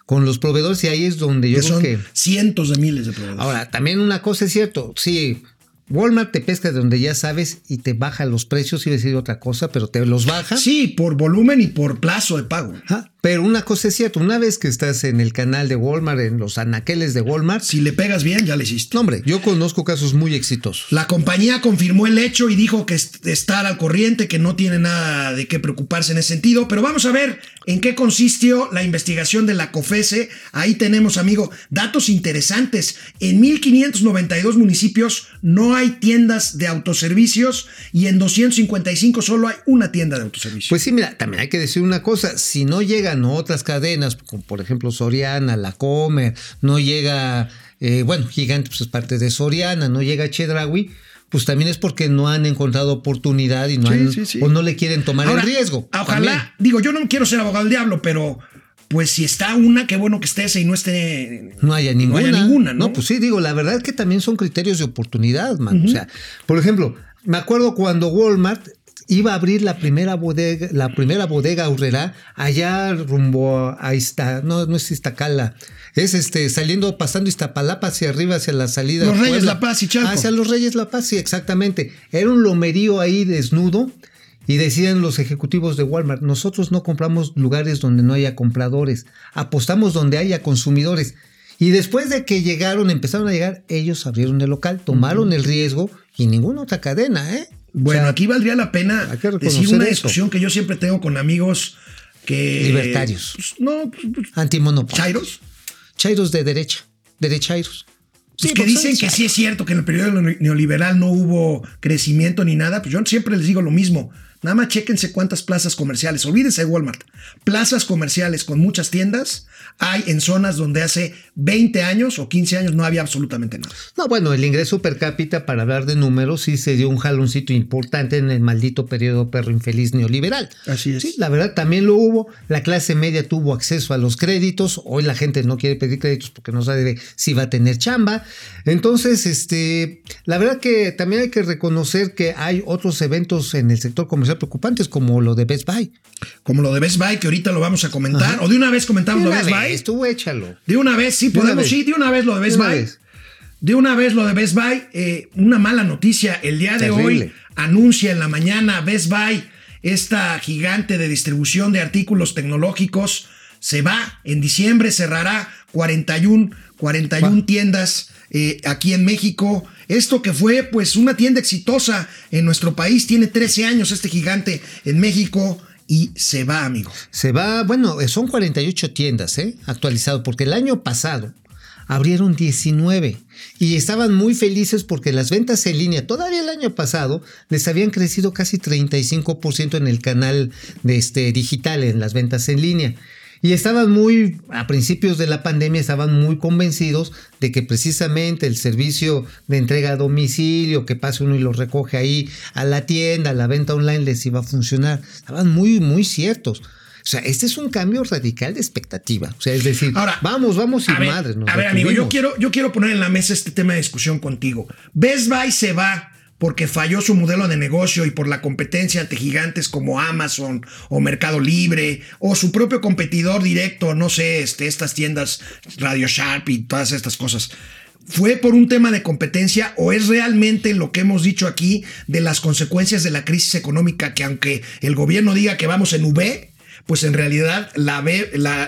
Con los proveedores y ahí es donde yo Que creo son que... cientos de miles de proveedores. Ahora, también una cosa es cierto, sí, Walmart te pesca de donde ya sabes y te baja los precios, iba a decir otra cosa, pero te los baja. Sí, por volumen y por plazo de pago. Ajá. Pero una cosa es cierta, una vez que estás en el canal de Walmart, en los anaqueles de Walmart, Si le pegas bien, ya le hiciste. no, hombre, yo conozco casos muy exitosos. La compañía confirmó el hecho y dijo que est- estar al corriente, que no tiene nada de qué preocuparse en ese sentido. Pero vamos a ver en qué consistió la investigación de la COFESE. Ahí tenemos, amigo, datos interesantes. En 1592 municipios no hay tiendas de autoservicios y en 255 solo hay una tienda de autoservicio. Pues sí, mira, también hay que decir una cosa, si no llegan otras cadenas, como por ejemplo Soriana, La Comer, no llega, eh, bueno, Gigante pues es parte de Soriana, no llega Chedraui, pues también es porque no han encontrado oportunidad y no Sí, han, sí, sí. o no le quieren tomar Ahora, el riesgo. Ojalá, también. digo, yo no quiero ser abogado del diablo, pero pues si está una, qué bueno que esté esa y no esté. No haya ninguna. No haya ninguna, ¿no? pues sí, digo, la verdad es que también son criterios de oportunidad, man. O sea, por ejemplo, me acuerdo cuando Walmart iba a abrir la primera bodega, la primera bodega Aurrera allá rumbo a Izta, no, no es Iztacala, es este, saliendo, pasando Iztapalapa hacia arriba, hacia la salida. Los Reyes Puebla. La Paz y Chalco. Hacia los Reyes La Paz, sí, exactamente. Era un lomerío ahí desnudo. Y decían los ejecutivos de Walmart, nosotros no compramos lugares donde no haya compradores, apostamos donde haya consumidores. Y después de que llegaron, empezaron a llegar, ellos abrieron el local, tomaron el riesgo y ninguna otra cadena, ¿eh? Bueno, O sea, aquí valdría la pena decir una eso. discusión que yo siempre tengo con amigos que... Libertarios. pues, no, pues, pues, Antimonopolio. chairos. Chairos de derecha, derechairos. Pues Sí, que dicen que sí es cierto que en el periodo neoliberal no hubo crecimiento ni nada, pues yo siempre les digo lo mismo. Nada más chéquense cuántas plazas comerciales, olvídense de Walmart. Plazas comerciales con muchas tiendas hay en zonas donde hace 20 años o 15 años no había absolutamente nada. No, bueno, el ingreso per cápita, para hablar de números, sí se dio un jaloncito importante en el maldito periodo perro infeliz neoliberal. Así es. Sí, la verdad también lo hubo. La clase media tuvo acceso a los créditos. Hoy la gente no quiere pedir créditos porque no sabe si va a tener chamba. Entonces, este, la verdad que también hay que reconocer que hay otros eventos en el sector comercial preocupantes, como lo de Best Buy. Como lo de Best Buy, que ahorita lo vamos a comentar. O de una vez comentamos De lo de Best Buy. tú échalo. De una vez, sí, De podemos, vez. sí, de una vez lo de Best De Buy. vez. De una vez lo de Best Buy. eh, una mala noticia. El día de Terrible. hoy anuncia en la mañana Best Buy, esta gigante de distribución de artículos tecnológicos, se va. En diciembre cerrará 41, 41 tiendas eh, aquí en México. Esto que fue pues una tienda exitosa en nuestro país. Tiene 13 años este gigante en México. Y se va, amigo. Se va, bueno, eh, son 48 tiendas, ¿eh? Actualizado, porque el año pasado abrieron 19 y estaban muy felices porque las ventas en línea, todavía el año pasado, les habían crecido casi 35% en el canal de este, digital, en las ventas en línea. Y estaban muy, a principios de la pandemia, estaban muy convencidos de que precisamente el servicio de entrega a domicilio, que pase uno y lo recoge ahí a la tienda, a la venta online, les iba a funcionar. Estaban muy, muy ciertos. O sea, este es un cambio radical de expectativa. O sea, es decir, Ahora, vamos, vamos y madre. nos a ver, amigo, yo quiero, yo quiero poner en la mesa este tema de discusión contigo. Best Buy se va porque falló su modelo de negocio y por la competencia ante gigantes como Amazon o Mercado Libre o su propio competidor directo, no sé, este, estas tiendas Radio Sharp y todas estas cosas. ¿Fue por un tema de competencia o es realmente lo que hemos dicho aquí de las consecuencias de la crisis económica que aunque el gobierno diga que vamos en V, pues en realidad la,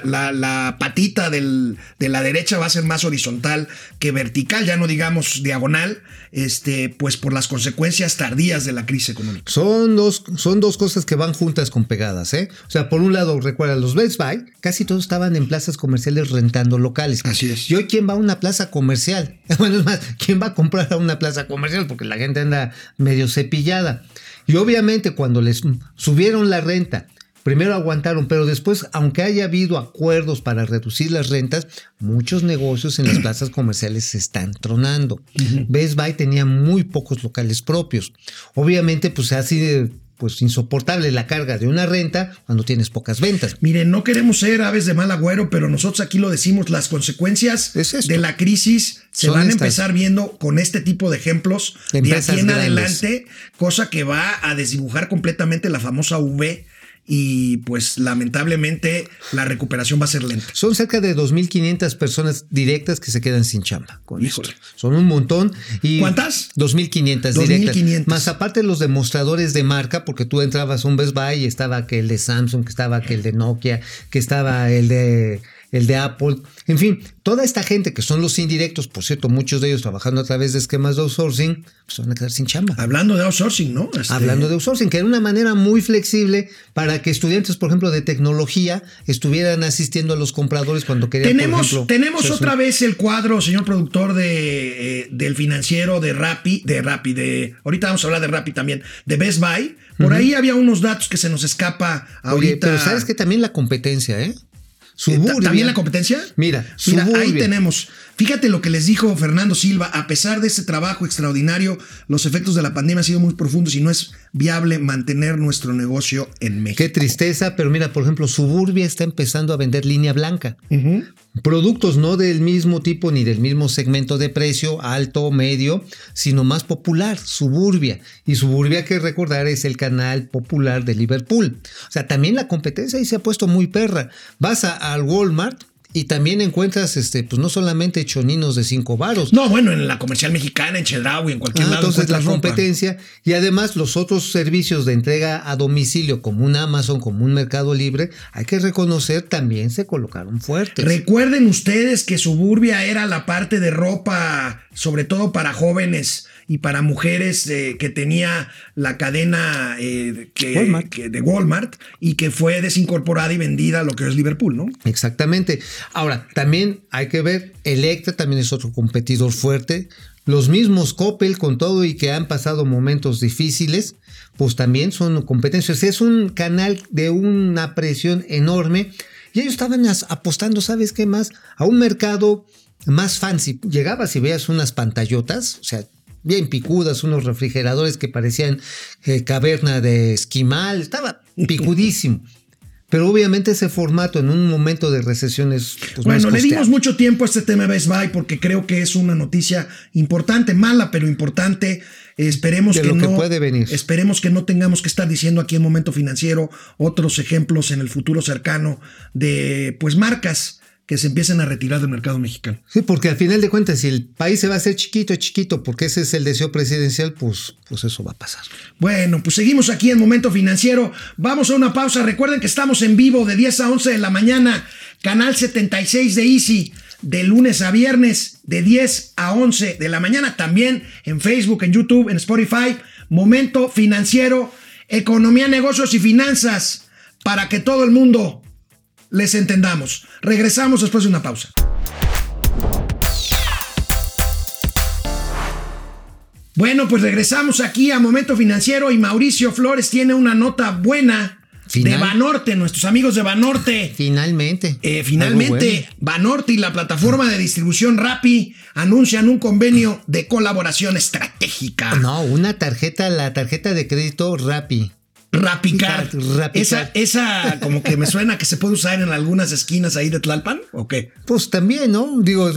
la- la patita del- de la derecha va a ser más horizontal que vertical, ya no digamos diagonal, este, pues por las consecuencias tardías de la crisis económica. Son dos, son dos cosas que van juntas con pegadas, ¿eh? O sea, por un lado, recuerda, los Best Buy casi todos estaban en plazas comerciales rentando locales. Así es. ¿Y hoy quién va a una plaza comercial? [LAUGHS] Bueno, es más, ¿quién va a comprar a una plaza comercial? Porque la gente anda medio cepillada. Y obviamente cuando les subieron la renta, primero aguantaron, pero después, aunque haya habido acuerdos para reducir las rentas, muchos negocios en las plazas comerciales se están tronando. Best Buy tenía muy pocos locales propios. Obviamente, pues ha sido pues insoportable la carga de una renta cuando tienes pocas ventas. Miren, no queremos ser aves de mal agüero, pero nosotros aquí lo decimos, las consecuencias Es de la crisis se Son van a empezar viendo con este tipo de ejemplos de Empresas aquí en grandes. adelante, cosa que va a desdibujar completamente la famosa V y pues lamentablemente la recuperación va a ser lenta. Son cerca de 2.500 personas directas que se quedan sin chamba. con Híjole. esto. Son un montón. Y ¿Cuántas? 2.500 2.500. directas. Más aparte los demostradores de marca, porque tú entrabas a un Best Buy y estaba aquel de Samsung, que estaba aquel de Nokia, que estaba el de el de Apple, en fin, toda esta gente que son los indirectos, por cierto, muchos de ellos trabajando a través de esquemas de outsourcing, pues van a quedar sin chamba. Hablando de outsourcing, ¿no? Este, Hablando de outsourcing, que era una manera muy flexible para que estudiantes, por ejemplo, de tecnología estuvieran asistiendo a los compradores cuando querían. por Tenemos, ejemplo, tenemos otra vez el cuadro, señor productor, de, eh, del financiero de Rappi, de Rappi, de. Ahorita vamos a hablar de Rappi también, de Best Buy. Por ahí había unos datos que se nos escapa ahorita. Oye, pero sabes que también la competencia, ¿eh? Eh, Suburbia. ¿También la competencia? Mira, Mira, ahí tenemos. Fíjate lo que les dijo Fernando Silva. A pesar de este trabajo extraordinario, los efectos de la pandemia han sido muy profundos y no es viable mantener nuestro negocio en México. Qué tristeza, pero mira, por ejemplo, Suburbia está empezando a vender línea blanca. Productos no del mismo tipo ni del mismo segmento de precio, alto, medio, sino más popular, Suburbia. Y Suburbia, que recordar, es el canal popular de Liverpool. O sea, también la competencia ahí se ha puesto muy perra. Vas a- al Walmart Y también encuentras, este, pues no solamente choninos de cinco varos. No, bueno, en la comercial mexicana, en Chedraui, en cualquier Ah, lado. entonces la competencia y además los otros servicios de entrega a domicilio como un Amazon, como un Mercado Libre, hay que reconocer también se colocaron fuertes. Recuerden ustedes que Suburbia era la parte de ropa, sobre todo para jóvenes y para mujeres, eh, que tenía la cadena eh, que- Walmart. que- de Walmart y que fue desincorporada y vendida a lo que es Liverpool, ¿no? Exactamente. Ahora, también hay que ver, Electra también es otro competidor fuerte. Los mismos Coppel, con todo y que han pasado momentos difíciles, pues también son competencias. Es un canal de una presión enorme. Y ellos estaban apostando, ¿sabes qué más? A un mercado más fancy. Llegabas y veías unas pantallotas, o sea, bien picudas, unos refrigeradores que parecían eh, caverna de esquimal. Estaba picudísimo. [LAUGHS] Pero obviamente ese formato en un momento de recesión es pues, Bueno, le dimos mucho tiempo a este tema Best Buy porque creo que es una noticia importante, mala, pero importante. Esperemos De que lo que no puede venir. esperemos que no tengamos que estar diciendo aquí en Momento Financiero otros ejemplos en el futuro cercano de pues marcas que se empiecen a retirar del mercado mexicano. Sí, porque al final de cuentas, si el país se va a hacer chiquito, chiquito, porque ese es el deseo presidencial, pues, pues eso va a pasar. Bueno, pues seguimos aquí en Momento Financiero. Vamos a una pausa. Recuerden que estamos en vivo de 10 a 11 de la mañana, canal 76 de Easy, de lunes a viernes, de 10 a 11 de la mañana. También en Facebook, en YouTube, en Spotify. Momento Financiero, economía, negocios y finanzas, para que todo el mundo les entendamos. Regresamos después de una pausa. Bueno, pues regresamos aquí a Momento Financiero y Mauricio Flores tiene una nota buena Final. de Banorte, nuestros amigos de Banorte. Finalmente. Eh, finalmente, Banorte y la plataforma de distribución Rappi anuncian un convenio de colaboración estratégica. bueno. No, una tarjeta, la tarjeta de crédito Rappi. Rapicard. Rapicard. Esa, esa como que me suena que se puede usar en algunas esquinas ahí de Tlalpan, ¿o qué? Pues también, ¿no? Digo,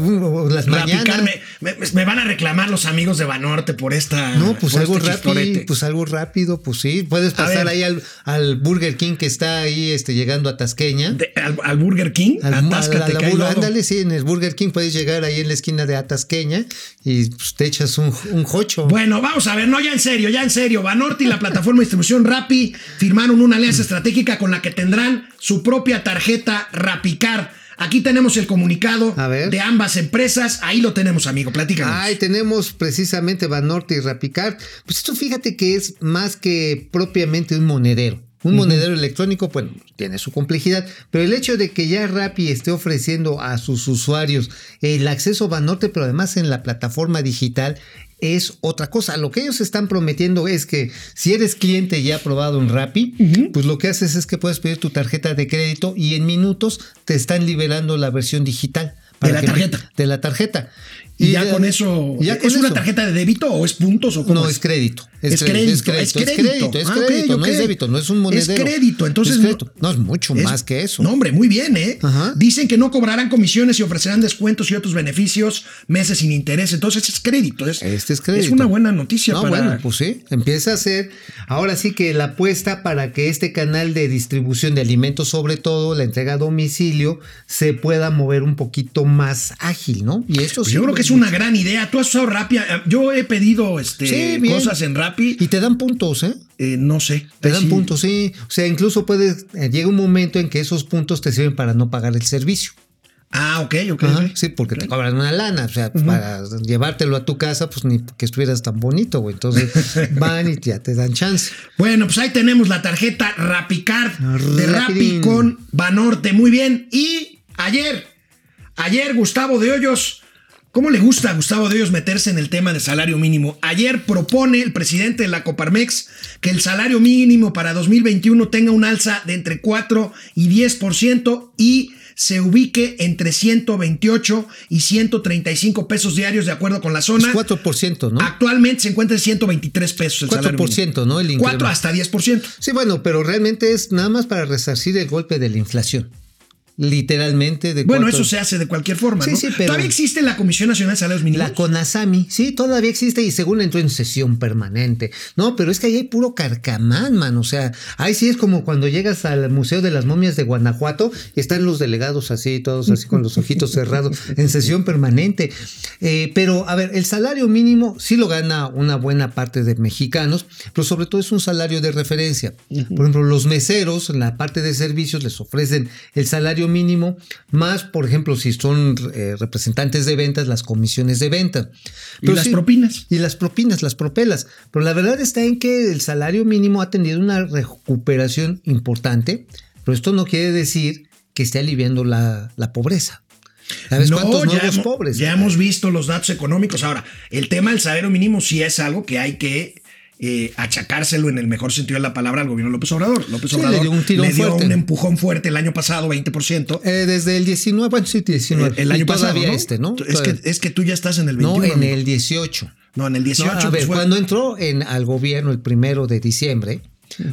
las Rapicard, mañanas. me, me- me van a reclamar los amigos de Banorte por esta. No, pues por algo este rápido, chistorete. pues algo rápido, pues sí. Puedes pasar ahí al, al Burger King que está ahí este, llegando a Tasqueña. De- al, al Burger King, Al- atáscate, a la ándale, sí, en el Burger King puedes llegar ahí en la esquina de Atasqueña y pues, te echas un, un jocho. Bueno, vamos a ver, no, ya en serio, ya en serio. Banorte y la plataforma de distribución Rappi firmaron una alianza estratégica con la que tendrán su propia tarjeta Rapicard. Aquí tenemos el comunicado de ambas empresas. Ahí lo tenemos, amigo. Platícanos. Ahí tenemos precisamente Banorte y Rapicard. Pues esto fíjate que es más que propiamente un monedero. Un monedero electrónico, bueno, tiene su complejidad, pero el hecho de que ya Rappi esté ofreciendo a sus usuarios el acceso a Banorte, pero además en la plataforma digital, es otra cosa. Lo que ellos están prometiendo es que si eres cliente ya aprobado en Rappi, pues lo que haces es que puedes pedir tu tarjeta de crédito y en minutos te están liberando la versión digital. De la que- tarjeta. De la tarjeta. Y ya con eso. ya ¿Es una tarjeta de débito o es puntos o cómo No, es crédito. Es crédito, es crédito. Es crédito, es Ah, crédito, no ok. es débito, no es un monedero. Es crédito, entonces. Es crédito. No, es mucho más que eso. No, hombre, muy bien, ¿eh? Ajá. Dicen que no cobrarán comisiones y ofrecerán descuentos y otros beneficios, meses sin interés. Entonces es crédito. Es, Este es crédito. Es una buena noticia No, para. bueno, pues sí, empieza a ser ahora sí que la apuesta para que este canal de distribución de alimentos, sobre todo la entrega a domicilio, se pueda mover un poquito más ágil, ¿no? Y eso Pues sí, yo creo que es una gran idea. Tú has usado Rappi. Yo he pedido este, Sí, cosas en Rappi. Y te dan puntos, ¿eh? Eh, no sé. Te dan sí. puntos, sí. O sea, incluso puedes, eh, llega un momento en que esos puntos te sirven para no pagar el servicio. Ah, ok, ok. Ajá, ok. sí, porque te cobran una lana, o sea, para llevártelo a tu casa, pues ni que estuvieras tan bonito, güey. Entonces [LAUGHS] van y ya te dan chance. Bueno, pues ahí tenemos la tarjeta Rapicard de Rappi Rapidín. con Banorte. Muy bien. Y ayer, ayer Gustavo de Hoyos, ¿cómo le gusta a Gustavo de Hoyos meterse en el tema de salario mínimo? Ayer propone el presidente de la Coparmex que el salario mínimo para 2021 tenga un alza de entre 4 y 10% y se ubique entre 128 y 135 pesos diarios de acuerdo con la Es zona. 4%, ¿no? Actualmente se encuentra en 123 pesos el salario 4%, ¿no? El 4 incremento. hasta 10%. Sí, bueno, pero realmente es nada más para resarcir el golpe de la inflación. Literalmente de Bueno, cuatro- eso se hace de cualquier forma, Sí, ¿no? sí, pero- ¿Todavía existe la Comisión Nacional de Salarios Mínimos? La CONASAMI, sí, todavía existe y según entró en sesión permanente. No, pero es que ahí hay puro carcamán, man. O sea, ahí sí es como cuando llegas al Museo de las Momias de Guanajuato y están los delegados así, todos así con los ojitos cerrados, en sesión permanente. Eh, pero, a ver, el salario mínimo sí lo gana una buena parte de mexicanos, pero sobre todo es un salario de referencia. Por ejemplo, los meseros en la parte de servicios les ofrecen el salario mínimo, más, por ejemplo, si son eh, representantes de ventas, las comisiones de venta. ¿Y las propinas? Y las propinas, las propelas. Pero la verdad está en que el salario mínimo ha tenido una recuperación importante, pero esto no quiere decir que esté aliviando la, la pobreza. ¿Sabes cuántos ya hemos- pobres? Ya hemos visto los datos económicos. Ahora, el tema del salario mínimo sí es algo que hay que eh, achacárselo en el mejor sentido de la palabra al gobierno López Obrador. López Sí, le Obrador dio un tirón le dio fuerte. un empujón fuerte el año pasado, 20%. Eh, desde el 19, bueno, sí, 19. el, el año y pasado. todavía ¿no? este, ¿no? Es que, es que tú ya estás en el 21. no, en amigo. el 18. No, en el 18. No, a pues ver, fue- cuando entró en, al gobierno el primero de diciembre,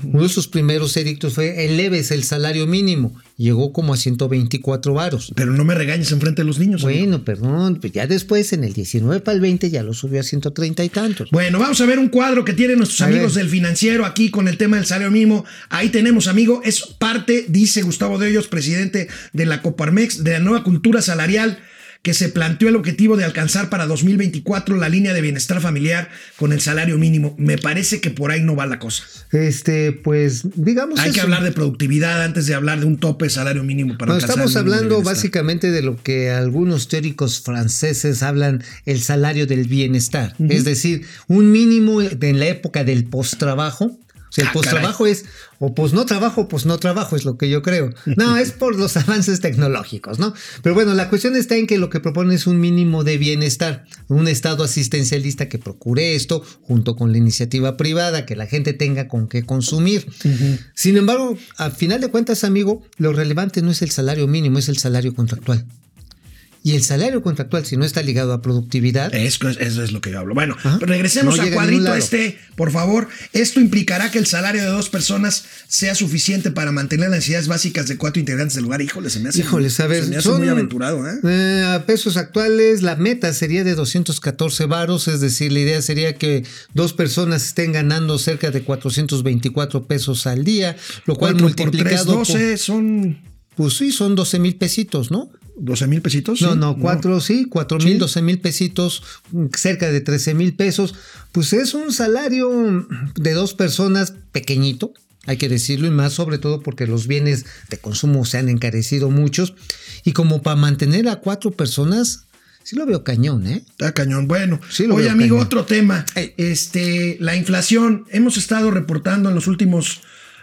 uno de sus primeros edictos fue eleves el salario mínimo. Llegó como a 124 varos. Pero no me regañes enfrente de los niños. amigo. Bueno, perdón, pues ya después en el 19 para el 20 ya lo subió a 130 y tantos. Bueno, vamos a ver un cuadro que tienen nuestros A amigos ver. del financiero aquí con el tema del salario mínimo. Ahí tenemos, amigo, es parte, dice Gustavo de Hoyos, presidente de la Coparmex, de la nueva cultura salarial que se planteó el objetivo de alcanzar para 2024 la línea de bienestar familiar con el salario mínimo. Me parece que por ahí no va la cosa. Este, pues, digamos. Hay que hablar de productividad antes de hablar de un tope de salario mínimo para No, alcanzar estamos hablando básicamente de lo que algunos teóricos franceses hablan el salario del bienestar. Es decir, un mínimo en la época del post-trabajo. O el Ah, post-trabajo es o pues no trabajo, pues no trabajo, es lo que yo creo. No, es por los [LAUGHS] avances tecnológicos, ¿no? Pero bueno, la cuestión está en que lo que propone es un mínimo de bienestar, un estado asistencialista que procure esto junto con la iniciativa privada, que la gente tenga con qué consumir. Sin embargo, al final de cuentas, amigo, lo relevante no es el salario mínimo, es el salario contractual. Y el salario contractual, si no está ligado a productividad, Eso es, eso es lo que yo hablo. Bueno, Ajá. regresemos No a cuadrito este, por favor. Esto implicará que el salario de dos personas sea suficiente para mantener las necesidades básicas de cuatro integrantes del hogar. Híjole, se me hace, Híjoles, a ver, se me hace son- muy aventurado, ¿eh? Eh, a pesos actuales, la meta sería de 214 varos, es decir, la idea sería que dos personas estén ganando cerca de 424 pesos al día, lo cual Cuatro por tres, multiplicado por- 12 son pues sí, son 12 mil pesitos, ¿no? 12 mil pesitos. No, ¿sí? no, cuatro, sí, cuatro mil, doce mil pesitos, cerca de 13 mil pesos. Pues es un salario de dos personas pequeñito, hay que decirlo, y más sobre todo porque los bienes de consumo se han encarecido muchos. Y como para mantener a cuatro personas, sí lo veo cañón, ¿eh? Está cañón. Bueno, Sí, lo oye, veo amigo, cañón. otro tema. Este, la inflación. Hemos estado reportando en los últimos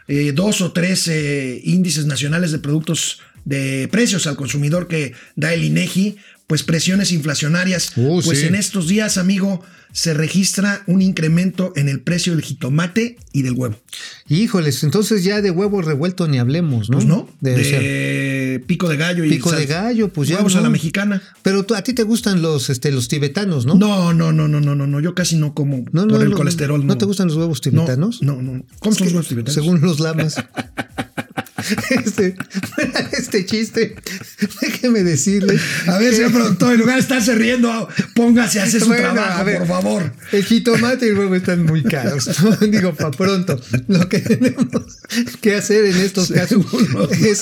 eh, dos o tres eh, índices nacionales de productos de precios al consumidor que da el INEGI, pues presiones inflacionarias. Uh, pues sí. en estos días, amigo, se registra un incremento en el precio del jitomate y del huevo. Híjoles, entonces ya de huevo revuelto ni hablemos, ¿no? Pues no, De- pico de gallo y pico sal- de gallo, pues ya. huevos a no. la mexicana. Pero tú- a ti te gustan los, este, los tibetanos, ¿no? No, no, no, no, no, no, no. Yo casi no como No, por no, el no, colesterol. ¿no te gustan los huevos tibetanos? No, no, no. ¿Cómo son los huevos tibetanos? Según los lamas. [LAUGHS] [LAUGHS] este, este chiste, déjeme decirle. A ver, señor productor, en lugar de estarse riendo, póngase a hacer su Bueno, trabajo, ver, por favor. El jitomate y el huevo están muy caros. ¿no? [LAUGHS] Digo, para pronto. Lo que tenemos que hacer en estos casos es,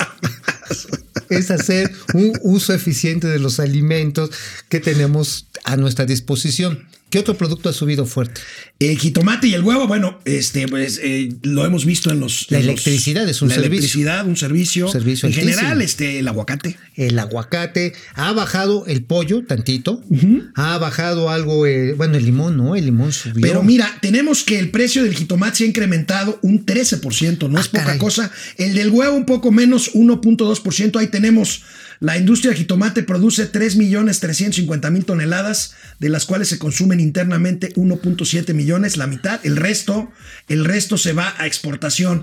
es hacer un uso eficiente de los alimentos que tenemos a nuestra disposición. ¿Qué otro producto ha subido fuerte? El jitomate y el huevo, bueno, este, pues eh, lo hemos visto en los. La en los- electricidad es un la servicio. electricidad, un servicio. Servicio en altísimo. general, este, el aguacate. El aguacate ha bajado el pollo tantito, ha bajado algo, eh, bueno, el limón, ¿no? El limón subió. Pero mira, tenemos que el precio del jitomate se ha incrementado un 13%, no Ah, es poca caray. cosa. El del huevo un poco menos, 1.2%. Ahí tenemos, la industria del jitomate produce 3.350.000 toneladas, de las cuales se consumen internamente 1.7 millones, la mitad. El resto, el resto se va a exportación.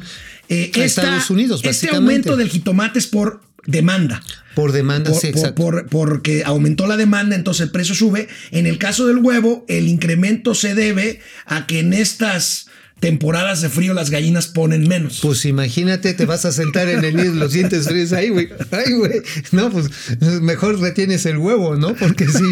Eh, A esta- Estados Unidos, Este aumento del jitomate es por demanda. por demanda, Por- sí, por- exacto. por- porque aumentó la demanda, entonces el precio sube. En el caso del huevo, el incremento se debe a que en estas temporadas de frío las gallinas ponen menos. Pues imagínate, te vas a sentar en el nido y lo sientes frío. Ay, güey. Ay, güey. No, pues mejor retienes el huevo, ¿no? Porque sí,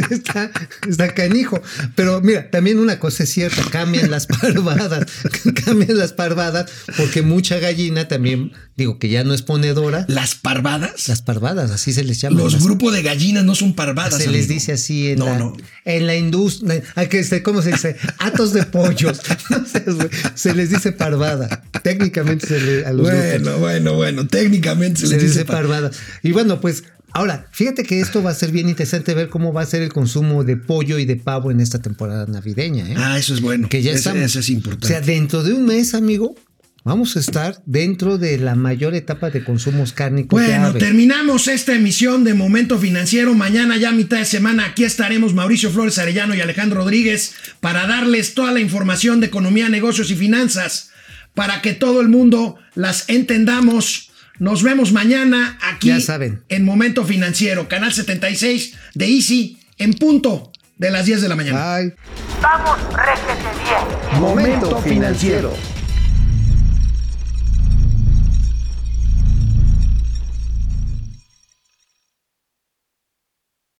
[LAUGHS] está, está canijo. Pero mira, también una cosa es cierta, cambian las parvadas. [LAUGHS] Cambian las parvadas porque mucha gallina también, digo que ya no es ponedora. ¿Las parvadas? Las parvadas, así se les llama. Los Las- grupos de gallinas no son parvadas. se les dice así en No, la, no. en la industria, este, ¿cómo se dice? Atos de pollos. [LAUGHS] No sé, güey. se les dice parvada. Técnicamente se le, a los Bueno, bueno, bueno. Técnicamente se, se les dice parvada. Y bueno, pues ahora, fíjate que esto va a ser bien interesante ver cómo va a ser el consumo de pollo y de pavo en esta temporada navideña. ¿eh? Ah, eso es bueno. que ya Ese- estamos. Eso es importante. O sea, dentro de un mes, amigo, vamos a estar dentro de la mayor etapa de consumos cárnicos Bueno, terminamos esta emisión de Momento Financiero. Mañana ya a mitad de semana aquí estaremos Mauricio Flores Arellano y Alejandro Rodríguez para darles toda la información de economía, negocios y finanzas para que todo el mundo las entendamos. Nos vemos mañana aquí Ya saben. en Momento Financiero, canal 76 de Easy en punto de las 10 de la mañana. Ay. Vamos, bien. Momento financiero.